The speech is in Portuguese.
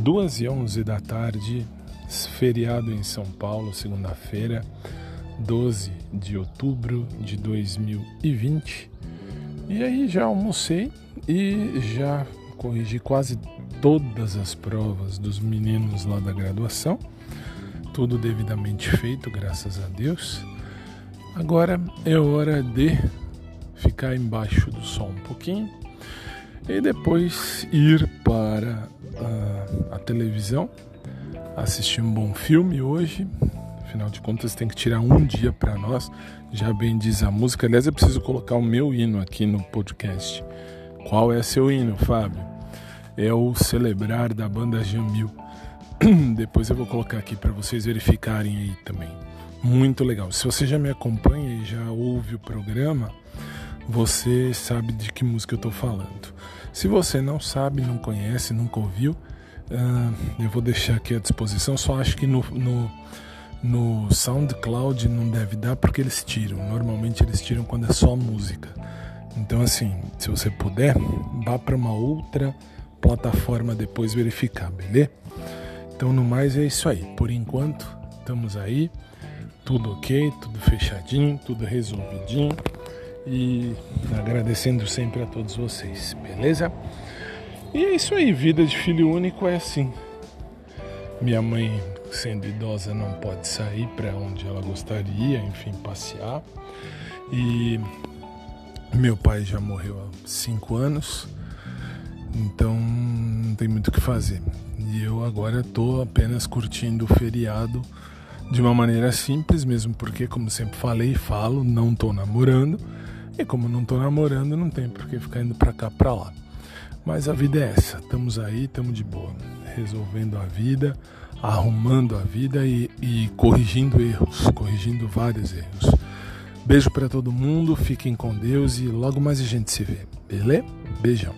2 e 11 da tarde, feriado em São Paulo, segunda-feira, 12 de outubro de 2020. E aí já almocei e já corrigi quase todas as provas dos meninos lá da graduação. Tudo devidamente feito, graças a Deus. Agora é hora de ficar embaixo do sol um pouquinho e depois ir para a, a televisão, assistir um bom filme hoje. Afinal de contas, tem que tirar um dia para nós. Já bem diz a música. Aliás, eu preciso colocar o meu hino aqui no podcast. Qual é seu hino, Fábio? É o Celebrar da banda Jamil. Depois eu vou colocar aqui para vocês verificarem aí também. Muito legal. Se você já me acompanha e já ouve o programa, você sabe de que música eu estou falando. Se você não sabe, não conhece, nunca ouviu, uh, eu vou deixar aqui à disposição. Só acho que no, no, no SoundCloud não deve dar porque eles tiram. Normalmente eles tiram quando é só música. Então, assim, se você puder, vá para uma outra plataforma depois verificar, beleza? Então, no mais é isso aí. Por enquanto, estamos aí, tudo ok, tudo fechadinho, tudo resolvidinho e agradecendo sempre a todos vocês, beleza? E é isso aí, vida de filho único é assim. Minha mãe, sendo idosa, não pode sair para onde ela gostaria, enfim, passear. E meu pai já morreu há cinco anos, então não tem muito o que fazer. E eu agora estou apenas curtindo o feriado de uma maneira simples, mesmo porque, como sempre falei e falo, não estou namorando e como não estou namorando, não tem por que ficar indo para cá, para lá. Mas a vida é essa, estamos aí, estamos de boa, resolvendo a vida, arrumando a vida e, e corrigindo erros, corrigindo vários erros. Beijo para todo mundo, fiquem com Deus e logo mais a gente se vê, beleza? Beijão.